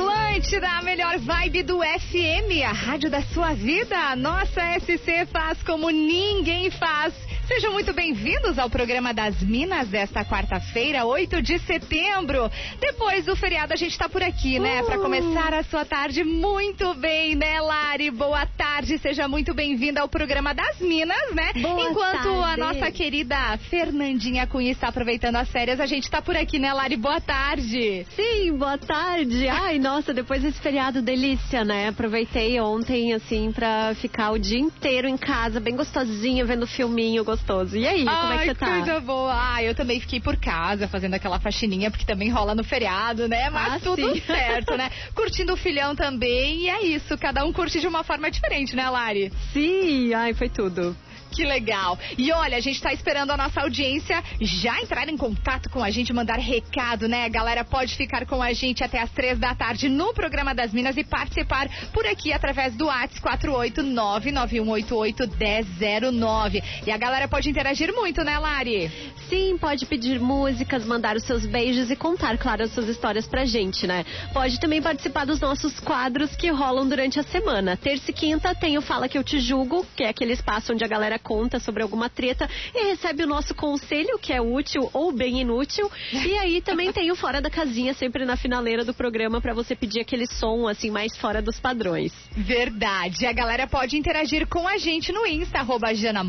Atlântida, a melhor vibe do FM, a rádio da sua vida. Nossa SC faz como ninguém faz. Sejam muito bem-vindos ao programa das Minas desta quarta-feira, 8 de setembro. Depois do feriado, a gente está por aqui, né? Uh. Para começar a sua tarde muito bem, né, Lari? Boa tarde, seja muito bem-vinda ao programa das Minas, né? Boa Enquanto tarde. a nossa querida Fernandinha Cunha está aproveitando as férias, a gente está por aqui, né, Lari? Boa tarde. Sim, boa tarde. Ai, nossa, depois desse feriado, delícia, né? Aproveitei ontem, assim, pra ficar o dia inteiro em casa, bem gostosinha, vendo filminho gostoso gostoso. E aí, Ai, como é que você tá? coisa boa. Ah, eu também fiquei por casa fazendo aquela faxininha, porque também rola no feriado, né? Mas ah, tudo sim. certo, né? Curtindo o filhão também, e é isso. Cada um curte de uma forma diferente, né, Lari? Sim, ai, foi tudo. Que legal. E olha, a gente está esperando a nossa audiência já entrar em contato com a gente, mandar recado, né? A galera pode ficar com a gente até as três da tarde no programa das Minas e participar por aqui através do WhatsApp 48991881009. E a galera pode interagir muito, né, Lari? Sim, pode pedir músicas, mandar os seus beijos e contar, claro, as suas histórias pra gente, né? Pode também participar dos nossos quadros que rolam durante a semana. Terça e quinta tem o Fala Que Eu Te Julgo, que é aquele espaço onde a galera conta sobre alguma treta e recebe o nosso conselho, que é útil ou bem inútil. E aí também tem o Fora da Casinha, sempre na finaleira do programa, para você pedir aquele som, assim, mais fora dos padrões. Verdade. A galera pode interagir com a gente no Insta, arroba Jana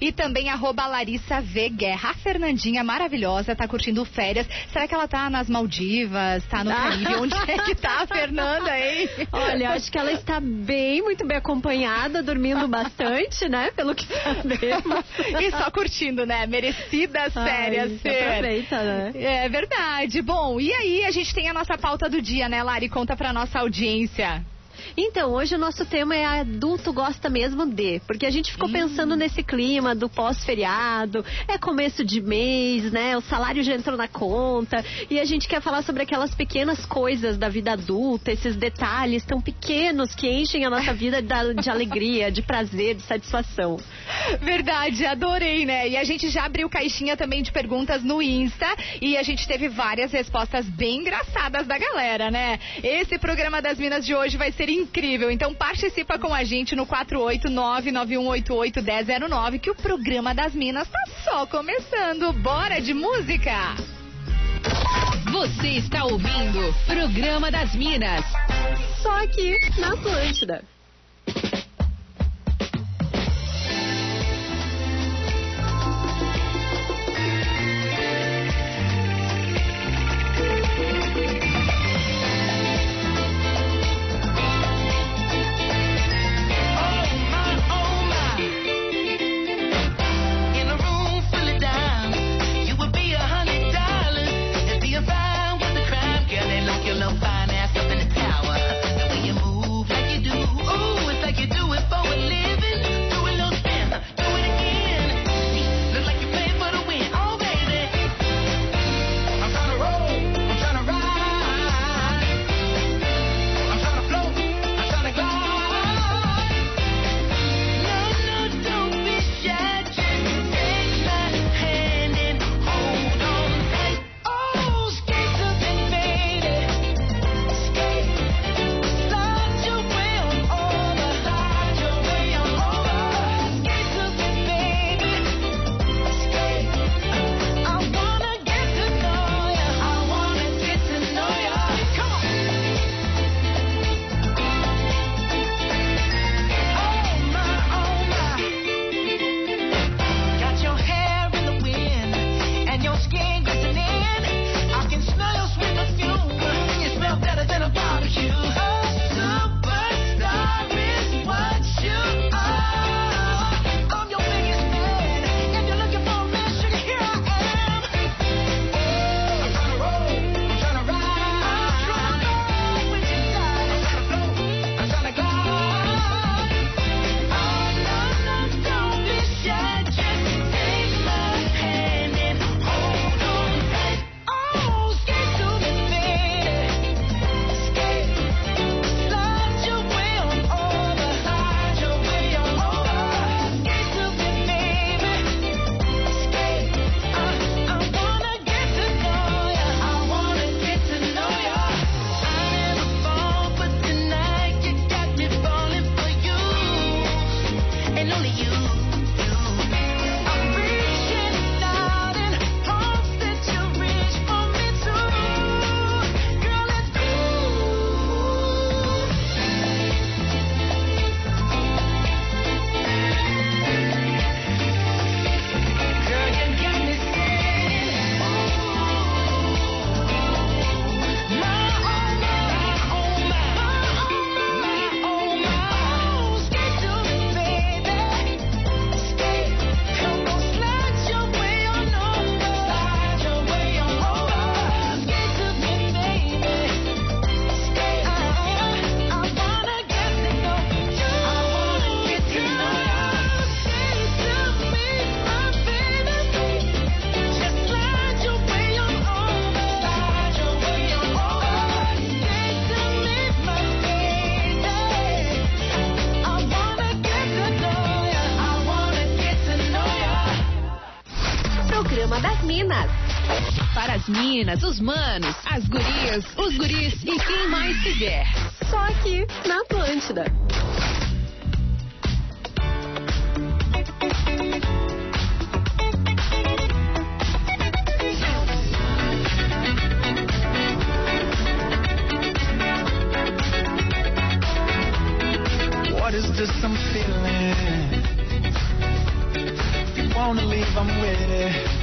e também arroba Larissa V. Guerra. Fernandinha maravilhosa, tá curtindo férias. Será que ela tá nas Maldivas, tá no Caribe? Onde é que tá a Fernanda, hein? Olha, acho que ela está bem, muito bem acompanhada, dormindo bastante, né? Pelo que sabemos. e só curtindo, né? Merecidas férias, Ai. Aproveita, né? É verdade. Bom, e aí a gente tem a nossa pauta do dia, né, Lari? Conta pra nossa audiência. Então, hoje o nosso tema é adulto gosta mesmo de, porque a gente ficou hum. pensando nesse clima do pós-feriado, é começo de mês, né? O salário já entrou na conta e a gente quer falar sobre aquelas pequenas coisas da vida adulta, esses detalhes tão pequenos que enchem a nossa vida de, de alegria, de prazer, de satisfação. Verdade, adorei, né? E a gente já abriu caixinha também de perguntas no Insta e a gente teve várias respostas bem engraçadas da galera, né? Esse programa das Minas de hoje vai ser incrível. Então participa com a gente no 489-9188-1009 que o programa das Minas tá só começando. Bora de música! Você está ouvindo Programa das Minas. Só aqui na Atlântida. meninas, os manos, as gurias, os guris e quem mais quiser. Só aqui na Atlântida. What is this I'm feeling? If you wanna leave, I'm with it.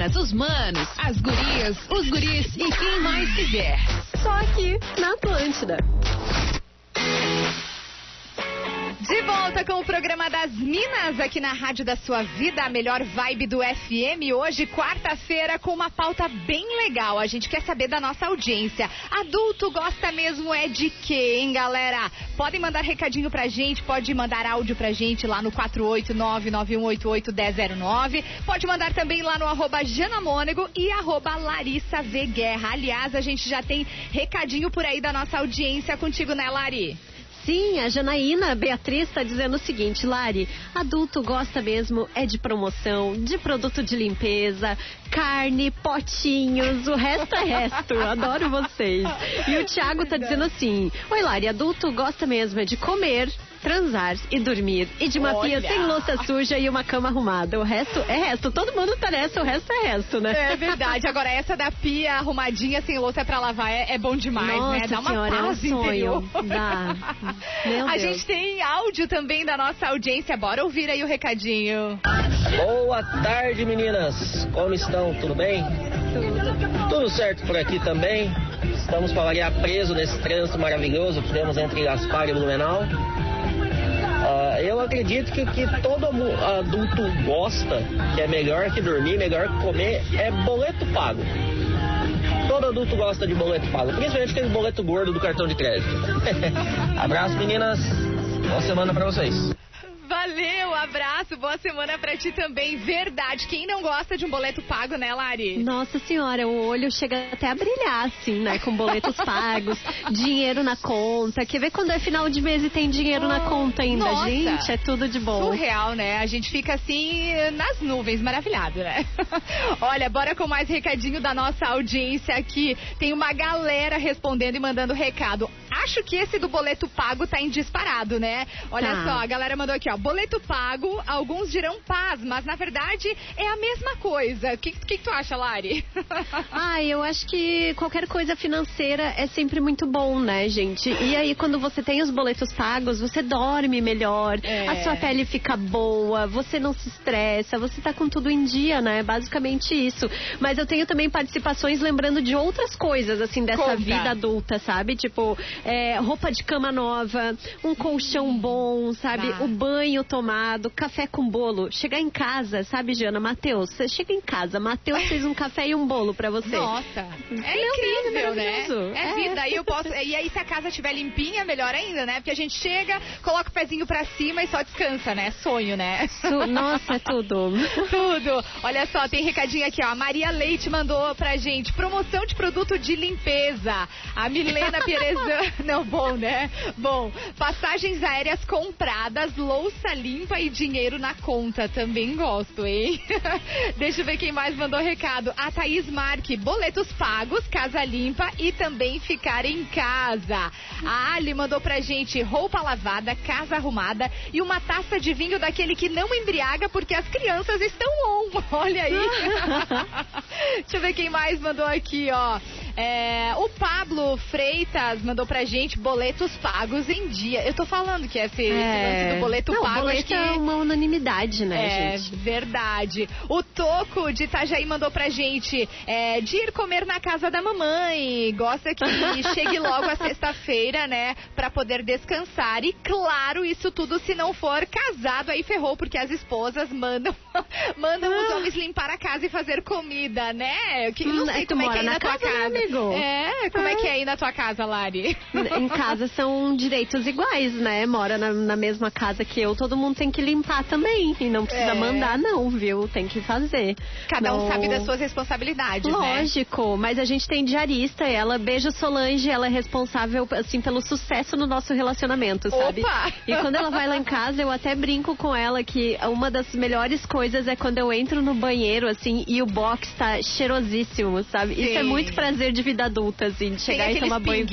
As minas, os manos, as gurias, os guris e quem mais quiser. Só aqui na Atlântida. Volta com o programa das Minas aqui na Rádio da Sua Vida, a melhor vibe do FM. Hoje, quarta-feira, com uma pauta bem legal. A gente quer saber da nossa audiência. Adulto gosta mesmo é de quê, hein, galera? Podem mandar recadinho pra gente, pode mandar áudio pra gente lá no 489-9188-1009. Pode mandar também lá no arroba Janamônego e arroba Larissa V Guerra. Aliás, a gente já tem recadinho por aí da nossa audiência contigo, né, Lari? Sim, a Janaína Beatriz está dizendo o seguinte, Lari, adulto gosta mesmo é de promoção, de produto de limpeza, carne, potinhos, o resto é resto. Adoro vocês. E o Thiago tá dizendo assim, oi Lari, adulto gosta mesmo é de comer, transar e dormir. E de uma pia Olha. sem louça suja e uma cama arrumada. O resto é resto. Todo mundo tá nessa, o resto é resto, né? É verdade. Agora, essa da pia arrumadinha, sem louça pra lavar, é, é bom demais, Nossa né? Dá uma senhora, é um paz sonho. interior. Dá. Meu A Deus. gente tem áudio também da nossa audiência. Bora ouvir aí o recadinho. Boa tarde, meninas. Como estão? Tudo bem? Tudo certo por aqui também. Estamos para variar preso nesse trânsito maravilhoso que temos entre Gaspar e Blumenau. Eu acredito que que todo adulto gosta, que é melhor que dormir, melhor que comer, é boleto pago. Todo adulto gosta de boleto pago, principalmente aquele boleto gordo do cartão de crédito. Abraço, meninas. Boa semana para vocês. Valeu, abraço, boa semana pra ti também. Verdade. Quem não gosta de um boleto pago, né, Lari? Nossa senhora, o olho chega até a brilhar, assim, né? Com boletos pagos, dinheiro na conta. Quer ver quando é final de mês e tem dinheiro na conta ainda? Nossa. Gente, é tudo de bom. Surreal, né? A gente fica assim nas nuvens, maravilhado, né? Olha, bora com mais recadinho da nossa audiência aqui. Tem uma galera respondendo e mandando recado. Acho que esse do boleto pago tá em disparado, né? Olha Tá. só, a galera mandou aqui, ó. Boleto pago, alguns dirão paz, mas na verdade é a mesma coisa. O que, que, que tu acha, Lari? Ah, eu acho que qualquer coisa financeira é sempre muito bom, né, gente? E aí, quando você tem os boletos pagos, você dorme melhor, É. a sua pele fica boa, você não se estressa, você tá com tudo em dia, né? Basicamente isso. Mas eu tenho também participações lembrando de outras coisas, assim, dessa Conta. vida adulta, sabe? Tipo, é, roupa de cama nova, um colchão bom, sabe? Tá. O banho tomado, café com bolo. Chegar em casa, sabe, Jana? Matheus, você chega em casa, Matheus fez um café e um bolo pra você. Nossa, é Meu Deus, incrível, né? maravilhoso. É É. vida. E eu posso. E aí, se a casa estiver limpinha, melhor ainda, né? Porque a gente chega, coloca o pezinho pra cima e só descansa, né? Sonho, né? Su- Nossa, é tudo. Tudo. Olha só, tem recadinho aqui, ó. A Maria Leite mandou pra gente promoção de produto de limpeza. A Milena Pierezan. Não, bom, né? Bom, passagens aéreas compradas, louça limpa e dinheiro na conta. Também gosto, hein? Deixa eu ver quem mais mandou recado. A Thaís Marque, boletos pagos, casa limpa e também ficar em casa. A Ali mandou pra gente roupa lavada, casa arrumada e uma taça de vinho daquele que não embriaga porque as crianças estão on. Olha aí. Deixa eu ver quem mais mandou aqui, ó. É, o Pablo Freitas mandou pra gente boletos pagos em dia. Eu tô falando que esse, esse lance do boleto Não, pago acho que é uma unanimidade, né, é gente? verdade. O Toco de Itajaí mandou pra gente é, de ir comer na casa da mamãe. Gosta que chegue logo a sexta-feira, né? Pra poder descansar. E claro, isso tudo se não for casado, aí ferrou, porque as esposas mandam, mandam os homens limpar a casa e fazer comida, né? Que, não Hum, sei é, tu como é que mora é aí na na tua casa, né, casa. amigo? É, como é que é aí na tua casa, Lari? Em casa são direitos iguais, né? Mora na, na mesma casa que eu, todo mundo tem que limpar também. E não precisa É. mandar, não, viu? Tem que fazer. Cada um Não- sabe das suas responsabilidades, né? Lógico, mas a gente tem diarista, ela, beijo Solange, ela é responsável, assim, pelo sucesso no nosso relacionamento, sabe? Opa! E quando ela vai lá em casa, eu até brinco com ela que uma das melhores coisas é quando eu entro no banheiro, assim, e o box tá cheirosíssimo, sabe? Isso é Sim. muito prazer de vida adulta, assim, de Tem chegar e aqueles tomar banho.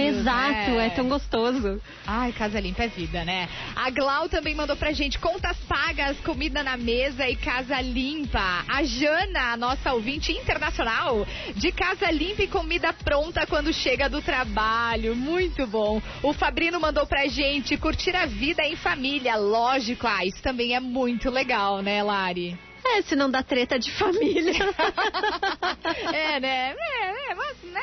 Exato, né? é tão gostoso. Ai, casa limpa é vida, né? A Glau também mandou pra gente contas pagas, comida na mesa e casa limpa. A Jana, nossa ouvinte internacional, de casa limpa e comida pronta quando chega do trabalho. Muito bom. O Fabrino mandou pra gente curtir a vida em família. Lógico, ah, isso também é muito legal, né, Lari? É, se não dá treta de família. É, né? É, é, mas, né?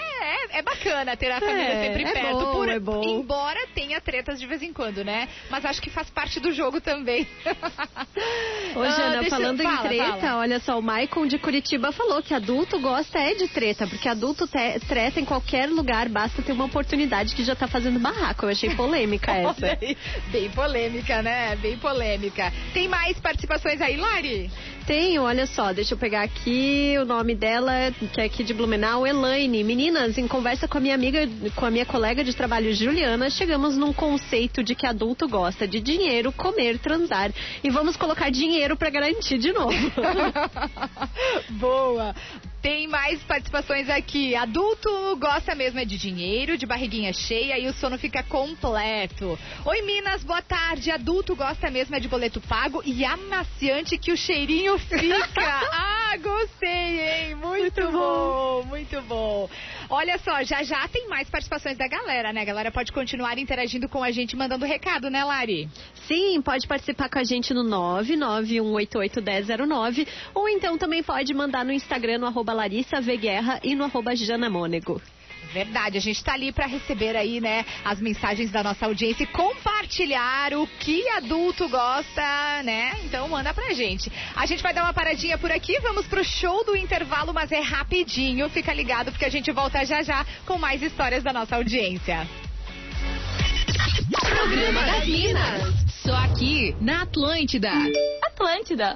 É, é bacana ter a família É, sempre é perto. bom, por- é bom. Embora tenha tretas de vez em quando, né? Mas acho que faz parte do jogo também. Ô, Ah, Jana, eu- falando fala, em treta, fala. olha só, o Maicon de Curitiba falou que adulto gosta é de treta, porque adulto te- treta em qualquer lugar, basta ter uma oportunidade que já tá fazendo barraco. Eu achei polêmica essa. Bem polêmica, né? Bem polêmica. Tem mais participações aí, Lari? Tenho, olha só, deixa eu pegar aqui o nome dela, que é aqui de Blumenau, Elaine. Meninas, em conversa com a minha amiga, com a minha colega de trabalho, Juliana, chegamos num conceito de que adulto gosta de dinheiro, comer, transar. E vamos colocar dinheiro pra garantir de novo. Boa. Tem mais participações aqui. Adulto gosta mesmo é de dinheiro, de barriguinha cheia e o sono fica completo. Oi, Minas, boa tarde. Adulto gosta mesmo é de boleto pago e amaciante que o cheirinho fica. ah, gostei, hein? Muito, bom, muito bom. Olha só, já já tem mais participações da galera, né? A galera pode continuar interagindo com a gente, mandando recado, né, Lari? Sim, pode participar com a gente no 991881009 ou então também pode mandar no Instagram no arroba Larissa V Guerra e no arroba Jana Mônego. Verdade, a gente tá ali para receber aí, né, as mensagens da nossa audiência e compartilhar o que adulto gosta, né? Então manda pra gente. A gente vai dar uma paradinha por aqui, vamos pro show do intervalo, mas é rapidinho. Fica ligado porque a gente volta já já com mais histórias da nossa audiência. Programa das Minas. Só aqui na Atlântida. Atlântida.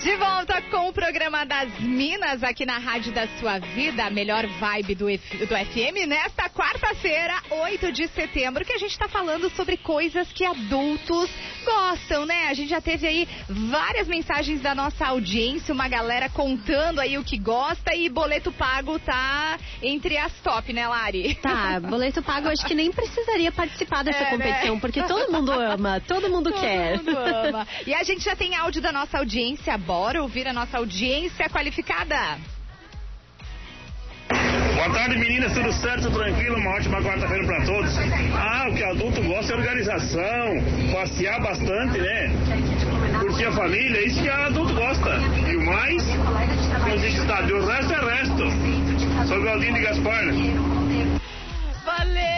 De volta com o programa das Minas aqui na Rádio da Sua Vida, a melhor vibe do, F- do FM, nesta quarta-feira, 8 de setembro, que a gente está falando sobre coisas que adultos gostam, né? A gente já teve aí várias mensagens da nossa audiência, uma galera contando aí o que gosta e boleto pago tá entre as top, né, Lari? Tá, boleto pago, acho que nem precisaria participar dessa É, né? competição, porque todo mundo ama, todo mundo quer. Todo mundo ama. E a gente já tem áudio da nossa audiência. Bora ouvir a nossa audiência qualificada. Boa tarde, meninas, tudo certo, tranquilo? Uma ótima quarta-feira para todos. Ah, o que adulto gosta é organização, passear bastante, né? Curtir a família, isso que adulto gosta. E o mais, como diz o resto é resto. Sou Galdinho de Gaspar. Valeu,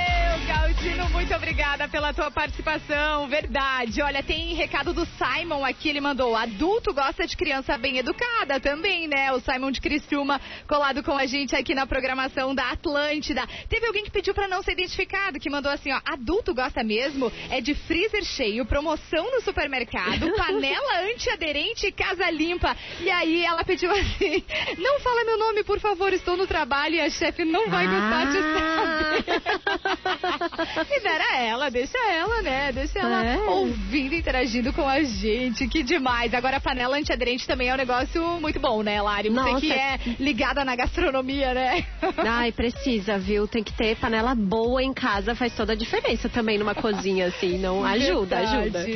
Galdino, muito obrigada pela tua participação. Verdade. Olha, tem recado do Simon aqui, ele mandou: adulto gosta de criança bem educada também, né? O Simon de Criciúma colado com a gente aqui na programação da Atlântida. Teve alguém que pediu pra não ser identificado, que mandou assim: ó, adulto gosta mesmo é de freezer cheio, promoção no supermercado, panela antiaderente e casa limpa. E aí ela pediu assim: não fala meu nome, por favor, estou no trabalho e a chefe não vai gostar de saber. E dera ela, deixa ela, né? Deixa ela É. ouvindo, interagindo com a gente. Que demais. Agora, a panela antiaderente também é um negócio muito bom, né, Lari? Você Nossa. que é ligada na gastronomia, né? Ai, precisa, viu? Tem que ter panela boa em casa, faz toda a diferença também numa cozinha, assim. Não ajuda, ajuda.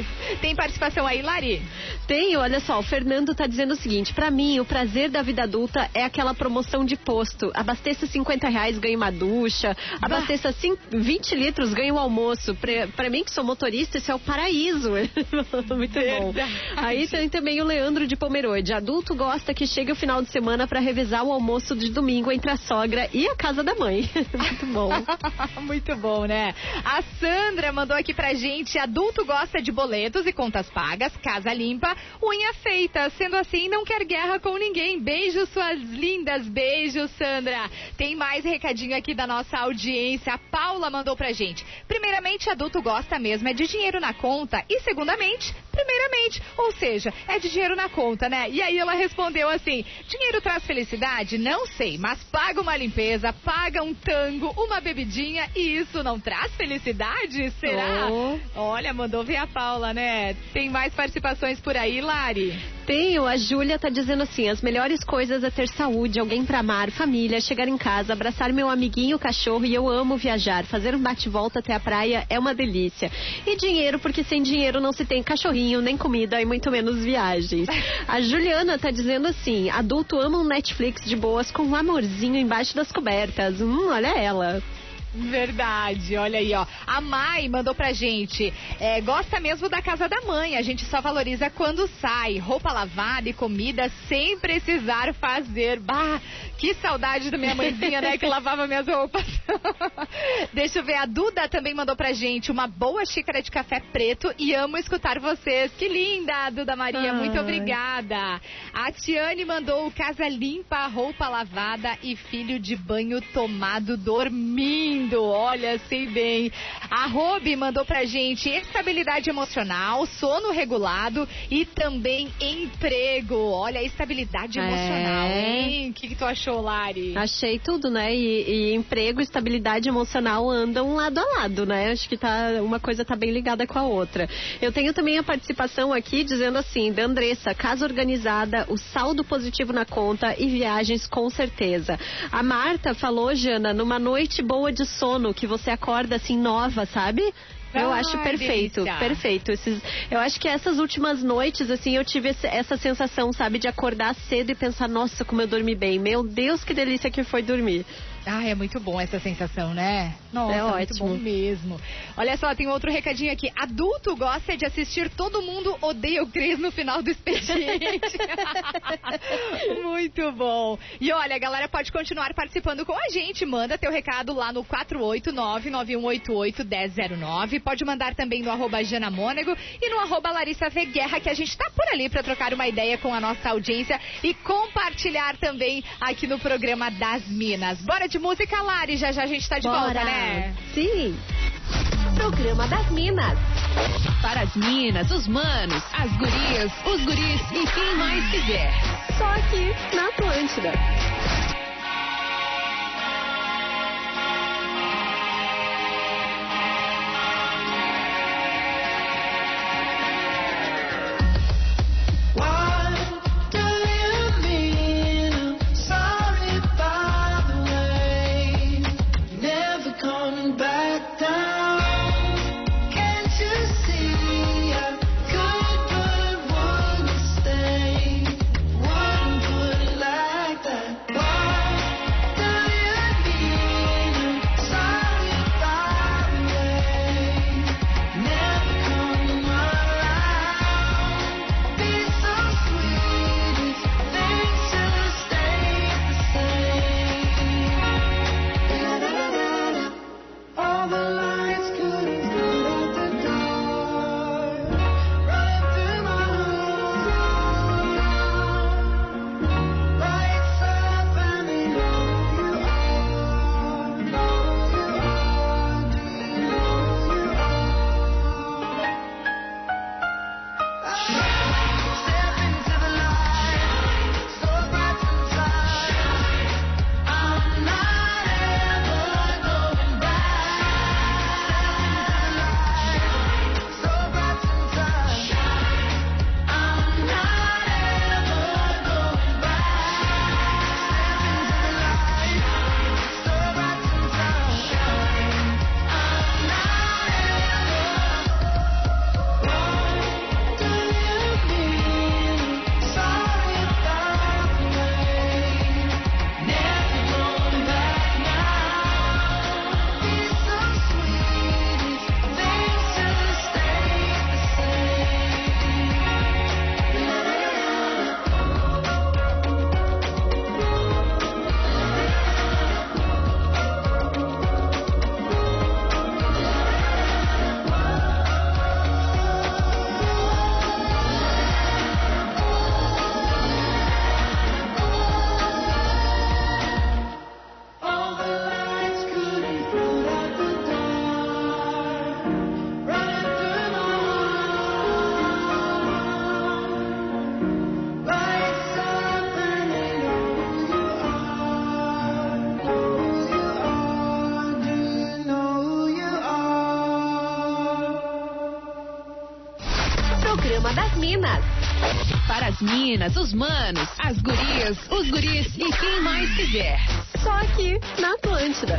Tem participação aí, Lari? Tem, olha só, o Fernando tá dizendo o seguinte: pra mim, o prazer da vida adulta é aquela promoção de posto. Abasteça 50 reais, ganha uma ducha. Abasteça cin- 20 litros, ganha um almoço. Pra, pra mim, que sou motorista, isso é o paraíso. Muito bom. Aí tem também o Leandro de Pomerode. Adulto gosta que chegue o final de semana pra revezar o almoço de domingo entre a sogra e a casa da mãe. Muito bom. Muito bom, né? A Sandra mandou aqui pra gente: adulto gosta de boletos e contas pagas, casa limpa, unha feita. Sendo assim, não quer guerra com ninguém. Beijos, suas lindas. Beijos, Sandra. Tem mais recadinho aqui da nossa audiência. A Paula mandou pra gente. Primeiramente, adulto gosta mesmo é de dinheiro na conta. E segundamente, primeiramente, ou seja, é de dinheiro na conta, né? E aí ela respondeu assim: dinheiro traz felicidade? Não sei, mas paga uma limpeza, paga um tango, uma bebidinha e isso não traz felicidade? Será? Oh. Olha, mandou ver a Paula, né? Tem mais participações por aí, Lari? Tenho, a Júlia tá dizendo assim: as melhores coisas é ter saúde, alguém pra amar, família, chegar em casa, abraçar meu amiguinho cachorro e eu amo viajar. Fazer um bate-volta até a praia é uma delícia. E dinheiro, porque sem dinheiro não se tem cachorrinho, nem comida e muito menos viagens. A Juliana tá dizendo assim: adulto ama um Netflix de boas com um amorzinho embaixo das cobertas. Hum, olha ela. Verdade, olha aí, ó. A Mai mandou pra gente. é, gosta mesmo da casa da mãe. A gente só valoriza quando sai. Roupa lavada e comida sem precisar fazer. Bah, que saudade da minha mãezinha, né? Que lavava minhas roupas. Deixa eu ver. A Duda também mandou pra gente uma boa xícara de café preto e amo escutar vocês. Que linda, Duda Maria. Muito Ai. obrigada. A Tiane mandou casa limpa, roupa lavada e filho de banho tomado dormindo. Olha, sei bem. A Robi mandou pra gente estabilidade emocional, sono regulado e também emprego. Olha, estabilidade É. emocional, hein? O que, que tu achou, Lari? Achei tudo, né? E, e emprego, estabilidade emocional andam lado a lado, né? Acho que tá, uma coisa tá bem ligada com a outra. Eu tenho também a participação aqui dizendo assim, da Andressa, casa organizada, o saldo positivo na conta e viagens com certeza. A Marta falou, Jana, numa noite boa de sono, que você acorda assim nova, sabe? Eu Ai, acho perfeito, delícia. perfeito. Esses, eu acho que essas últimas noites, assim, eu tive essa sensação, sabe, de acordar cedo e pensar, nossa, como eu dormi bem. Meu Deus, que delícia que foi dormir. Ah, é muito bom essa sensação, né? Nossa, É muito ótimo. bom mesmo. Olha só, tem outro recadinho aqui. Adulto gosta de assistir Todo Mundo Odeia o Cris no final do expediente. muito bom. E olha, a galera pode continuar participando com a gente. Manda teu recado lá no 489-9188-1009. Pode mandar também no arroba Jana Mônego e no arroba Larissa V Guerra, que a gente tá por ali para trocar uma ideia com a nossa audiência e compartilhar também aqui no programa das Minas. Bora de música, Lari. Já já a gente tá de volta, né? Sim. Programa das Minas. Para as minas, os manos, as gurias, os guris e quem mais quiser. Só aqui na Atlântida. minas, os manos, as gurias, os guris e quem mais quiser. Só aqui na Atlântida.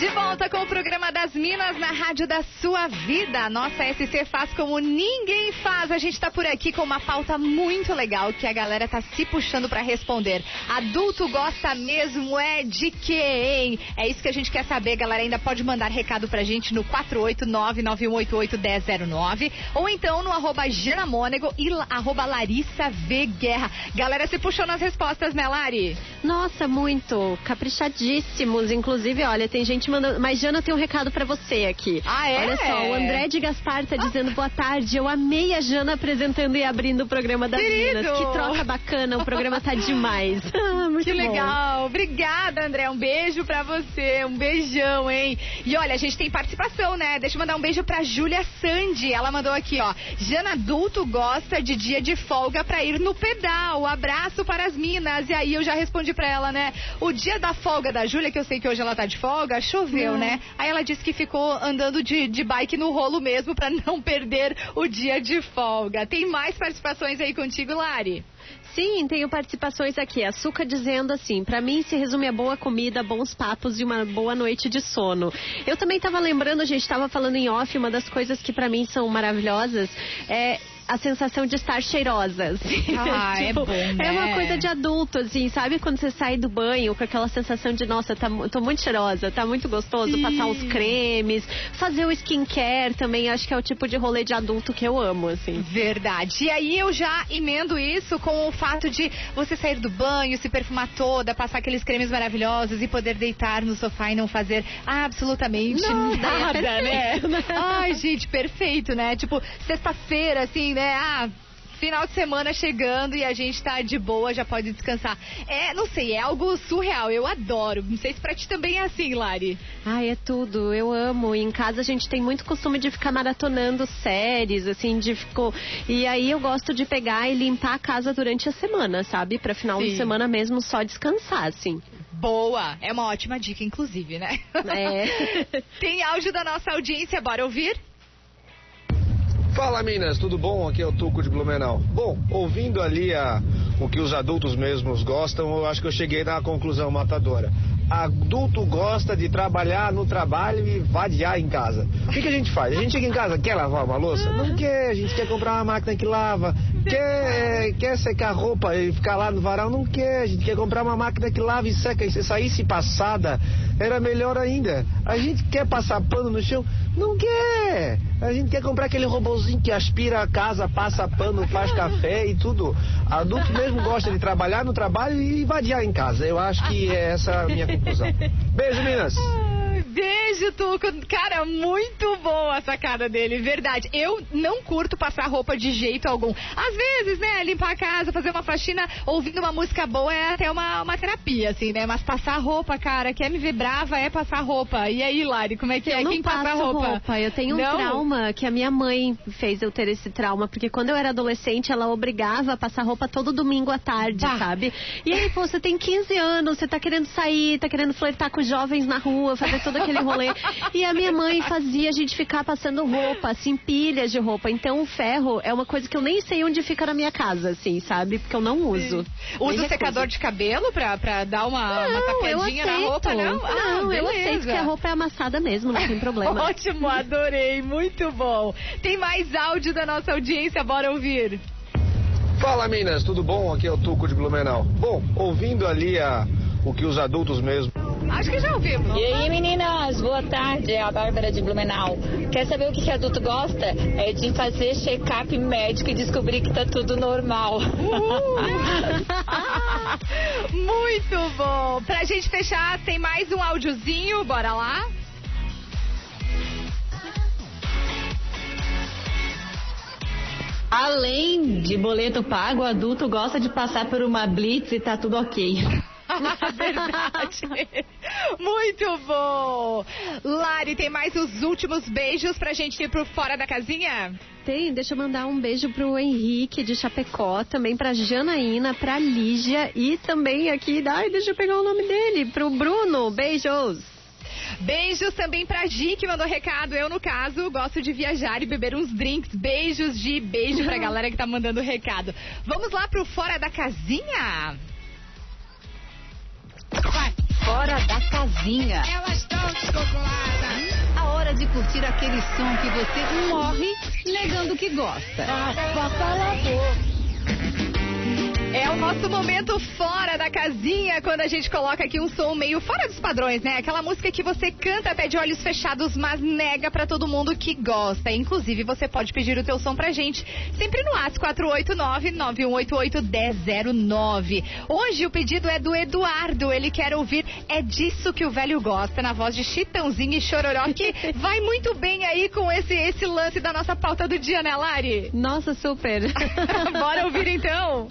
De volta com o programa das Minas na Rádio da Sua Vida. A Nossa SC faz como ninguém faz. A gente tá por aqui com uma pauta muito legal que a galera tá se puxando pra responder. Adulto gosta mesmo é de hein? É isso que a gente quer saber, galera. Ainda pode mandar recado pra gente no 489-9188-1009 ou então no arroba Mônego e arroba Larissa V Guerra. Galera se puxou nas respostas, né, Lari? Nossa, muito. Caprichadíssimos. Inclusive, olha, tem gente mandando. Mas, Jana, tem um recado pra você aqui. Ah, é? Olha só, o André de Gaspar tá dizendo boa tarde. Eu amei a Jana apresentando e abrindo o programa das Querido! Minas. Que troca bacana. O programa tá demais. Ah, muito Que bom. legal. Obrigada, André. Um beijo pra você. Um beijão, hein? E olha, a gente tem participação, né? Deixa eu mandar um beijo pra Júlia Sandi. Ela mandou aqui, ó. Jana adulto gosta de dia de folga pra ir no pedal. Abraço para as minas. E aí eu já respondi pra ela, né? O dia da folga da Júlia, que eu sei que hoje ela tá de folga, choveu, né? Aí ela disse que ficou andando de, de bike no rolo mesmo pra não perder o dia de folga. Tem mais participações aí contigo, Lari? Sim, tenho participações aqui. Açúcar dizendo assim: pra mim se resume a boa comida, bons papos e uma boa noite de sono. Eu também tava lembrando, a gente tava falando em off, uma das coisas que pra mim são maravilhosas é a sensação de estar cheirosa. assim. Ah, é bom, É né? uma coisa de adulto, assim, sabe? Quando você sai do banho com aquela sensação de, nossa, tá, tô muito cheirosa, tá muito gostoso, Sim. passar uns cremes, fazer o skincare também, acho que é o tipo de rolê de adulto que eu amo, assim. Verdade. E aí eu já emendo isso com o fato de você sair do banho, se perfumar toda, passar aqueles cremes maravilhosos e poder deitar no sofá e não fazer absolutamente Não, é nada, perfeito, né? né? Ai, gente, perfeito, né? Tipo, sexta-feira, assim, né? Ah. Final de semana chegando e a gente tá de boa, já pode descansar. É, não sei, é algo surreal. Eu adoro. Não sei se pra ti também é assim, Lari. Ai, é tudo. Eu amo. Em casa a gente tem muito costume de ficar maratonando séries, assim, de ficou. E aí eu gosto de pegar e limpar a casa durante a semana, sabe? Pra final Sim. de semana mesmo só descansar, assim. Boa! É uma ótima dica, inclusive, né? É. Tem áudio da nossa audiência, bora ouvir? Fala Minas, tudo bom? Aqui é o Tuco de Blumenau. Bom, ouvindo ali a, o que os adultos mesmos gostam, eu acho que eu cheguei na conclusão matadora. Adulto gosta de trabalhar no trabalho e vadiar em casa. O que, que a gente faz? A gente chega em casa, quer lavar uma louça? Não quer, a gente quer comprar uma máquina que lava. Quer, quer secar roupa e ficar lá no varal? Não quer, a gente quer comprar uma máquina que lava e seca. E se saísse passada, era melhor ainda. A gente quer passar pano no chão? Não quer. A gente quer comprar aquele robozinho que aspira a casa, passa pano, faz café e tudo. Adulto mesmo gosta de trabalhar no trabalho e vadiar em casa. Eu acho que é essa a minha Beijo, Minas. Beijo, Tuco. Cara, muito boa a sacada dele, verdade. Eu não curto passar roupa de jeito algum. Às vezes, né, limpar a casa, fazer uma faxina, ouvindo uma música boa é até uma, uma terapia, assim, né? Mas passar roupa, cara, quer me ver brava é passar roupa. E aí, Lari, como é que é? Eu não Quem passa passo roupa? Eu tenho um Não? trauma que a minha mãe fez eu ter esse trauma, porque quando eu era adolescente, ela obrigava a passar roupa todo domingo à tarde, sabe? E aí, pô, você tem 15 anos, você tá querendo sair, tá querendo flertar com jovens na rua, fazer todo aquele rolê. E a minha mãe fazia a gente ficar passando roupa, assim, pilhas de roupa. Então o ferro é uma coisa que eu nem sei onde fica na minha casa, assim, sabe? Porque eu não uso. Usa o secador de cabelo pra, pra dar uma, uma Não, eu tapeadinha na aceito. roupa, não? Ah, Não, eu beleza. aceito que a roupa é amassada mesmo, não tem problema. Ótimo, adorei, muito bom. Tem mais áudio da nossa audiência, bora ouvir. Fala Minas, tudo bom? Aqui é o Tuco de Blumenau. Bom, ouvindo ali a, o que os adultos mesmo Acho que já ouvimos. E aí, meninas, boa tarde. É a Bárbara de Blumenau. Quer saber o que, que adulto gosta? É de fazer check-up médico e descobrir que tá tudo normal. Muito bom. Pra gente fechar, tem mais um áudiozinho, bora lá. Além de boleto pago, o adulto gosta de passar por uma blitz e tá tudo ok. Verdade. Muito bom. Lari, tem mais os últimos beijos pra gente ir pro Fora da Casinha? Tem, deixa eu mandar um beijo pro Henrique de Chapecó, também pra Janaína, pra Lígia e também aqui, ai, deixa eu pegar o nome dele, pro Bruno. Beijos. Beijos também pra Gi, que mandou recado. Eu, no caso, gosto de viajar e beber uns drinks. Beijos, Gi. Beijo pra galera que tá mandando recado. Vamos lá pro Fora da Casinha? Vai, fora da casinha. Elas estão descocoladas. A hora de curtir aquele som que você morre negando que gosta. É o nosso momento fora da casinha, quando a gente coloca aqui um som meio fora dos padrões, né? Aquela música que você canta até de olhos fechados, mas nega pra todo mundo que gosta. Inclusive, você pode pedir o teu som pra gente, sempre no AS 489-9188-1009. Hoje o pedido é do Eduardo, ele quer ouvir É Disso Que o Velho Gosta, na voz de Chitãozinho e Chororó, que vai muito bem aí com esse, esse lance da nossa pauta do dia, né, Lari? Nossa, super. Bora ouvir então?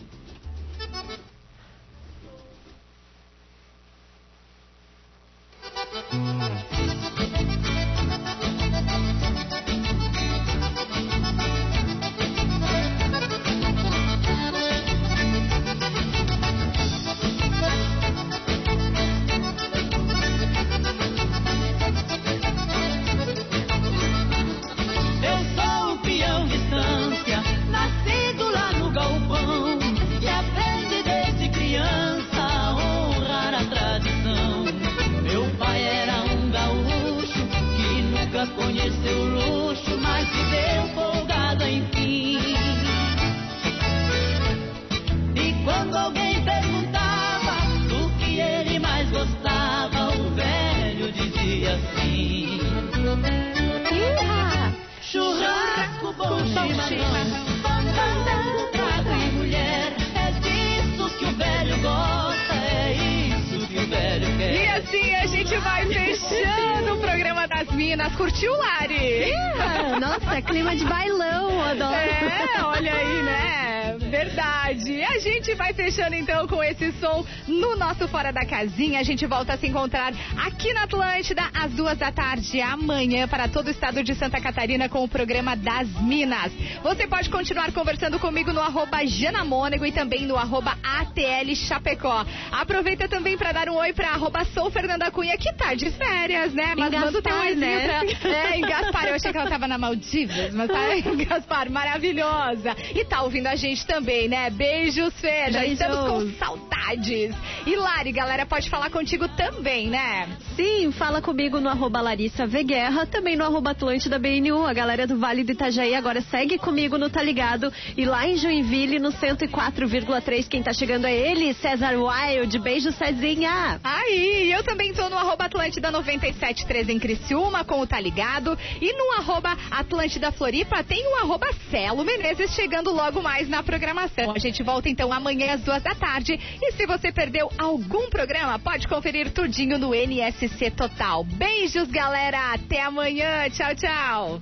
Vai fechando então com esse som no nosso Fora da Casinha. A gente volta a se encontrar aqui na Atlântida às duas da tarde amanhã para todo o estado de Santa Catarina com o programa das Minas. Você pode continuar conversando comigo no arroba Janamônego e também no arroba ATL Chapecó. Aproveita também para dar um oi para arroba Sou Fernanda Cunha, que tá de férias, né? Mas Em manda o teu Gaspar, oizinho né? pra... É, em Gaspar. Eu achei que ela tava na Maldivas, mas tá em Gaspar. Maravilhosa. E tá ouvindo a gente também, né? Beijos, Fê. Já estamos com saudades. E Lari, galera, pode falar contigo também, né? Sim, fala comigo no arroba Larissa V Guerra, também no arroba Atlântida BNU. A galera do Vale do Itajaí agora segue comigo no Tá Ligado. E lá em Joinville, no 104,3, quem tá chegando é ele, César Wild. Beijo, Cezinha. Aí, eu também tô no arroba Atlântida 973 em Criciúma com o Tá Ligado. E no arroba Atlântida Floripa tem o arroba Celo Menezes chegando logo mais na programação. A gente volta então amanhã às duas da tarde. E se você perdeu algum programa, pode conferir tudinho no NSC Total. Beijos, galera. Até amanhã. Tchau, tchau.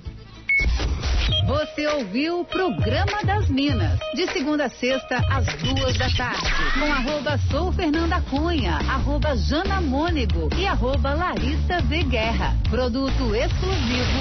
Você ouviu o Programa das Minas, de segunda a sexta, às duas da tarde, com arroba Sou Fernanda Cunha, arroba Jana Mônego e arroba Larissa V Guerra. Produto exclusivo.